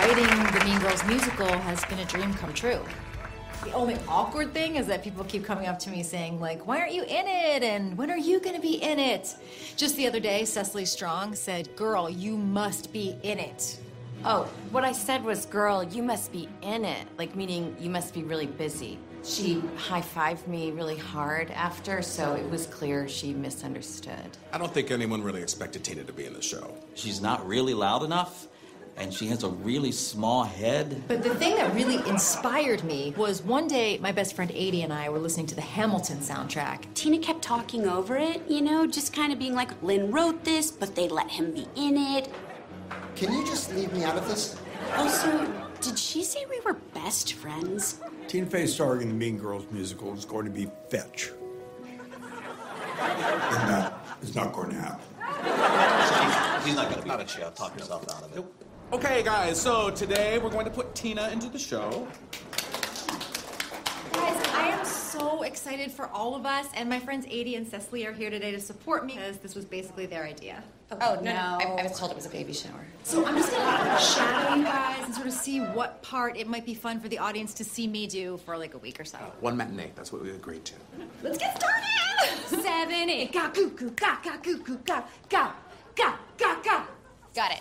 writing the Mean Girls musical has been a dream come true. The only awkward thing is that people keep coming up to me saying, like, why aren't you in it? And when are you gonna be in it? Just the other day, Cecily Strong said, girl, you must be in it. Oh, what I said was, girl, you must be in it. Like, meaning you must be really busy. She high fived me really hard after, so it was clear she misunderstood. I don't think anyone really expected Tina to be in the show. She's not really loud enough, and she has a really small head. But the thing that really inspired me was one day my best friend Aidy and I were listening to the Hamilton soundtrack. Tina kept talking over it, you know, just kind of being like, Lin wrote this, but they let him be in it. Can you just leave me out of this? Oh, also, did she say we were best friends? Tina Fey starring in the Mean Girls musical is going to be Fetch. and that is not going to happen. He's not gonna be not a chef. Talk yourself out of it. Okay, guys, so today we're going to put Tina into the show. Guys, I am so excited for all of us, and my friends Aidy and Cecily are here today to support me because this was basically their idea. Oh, no. I, I was told it was a baby shower. So I'm just gonna shadow you guys and sort of see what part it might be fun for the audience to see me do for like a week or so. Uh, one matinee, that's what we agreed to. Let's get started! Seven, eight, ga goo goo, ga ga goo goo, ga ga ga ga ga. Got it.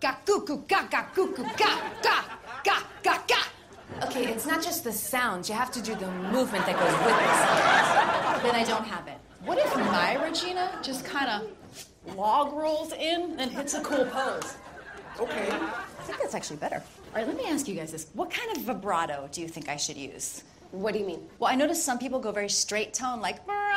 Ga goo ga ga goo ga ga ga. Okay, it's not just the sounds. You have to do the movement that goes with the. Then I don't have it. What if my Regina just kind of log rolls in and hits a cool pose? Okay. I think that's actually better. All right, let me ask you guys this. What kind of vibrato do you think I should use? What do you mean? Well, I noticed some people go very straight tone, like Broadway.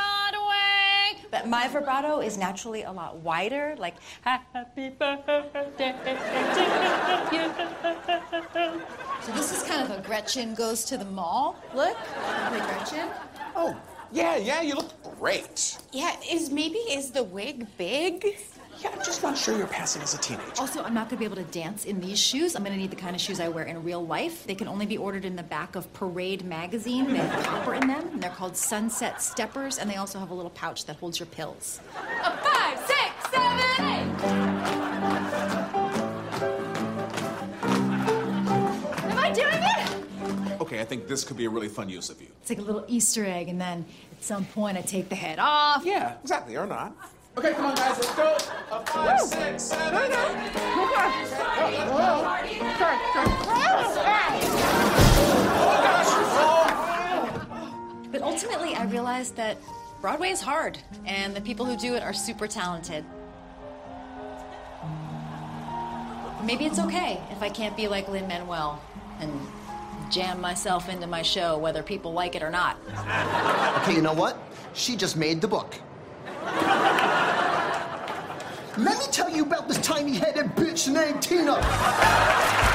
But my vibrato is naturally a lot wider, like Happy Birthday to you. So this is kind of a Gretchen goes to the mall look. Play Gretchen. Oh, yeah, yeah, you look great. Yeah, is maybe is the wig big? Yeah, I'm just not sure you're passing as a teenager. Also, I'm not going to be able to dance in these shoes. I'm going to need the kind of shoes I wear in real life. They can only be ordered in the back of Parade magazine. They have copper in them, and they're called Sunset Steppers, and they also have a little pouch that holds your pills. A five, six, seven, eight. Am I doing it? Okay, I think this could be a really fun use of you. It's like a little Easter egg, and then at some point I take the head off. Yeah, exactly, or not. Okay, come on, guys, let's go. But ultimately, I realized that Broadway is hard, and the people who do it are super talented. Maybe it's okay if I can't be like Lin Manuel and jam myself into my show, whether people like it or not. Okay, you know what? She just made the book. Let me tell you about this tiny headed bitch named Tina.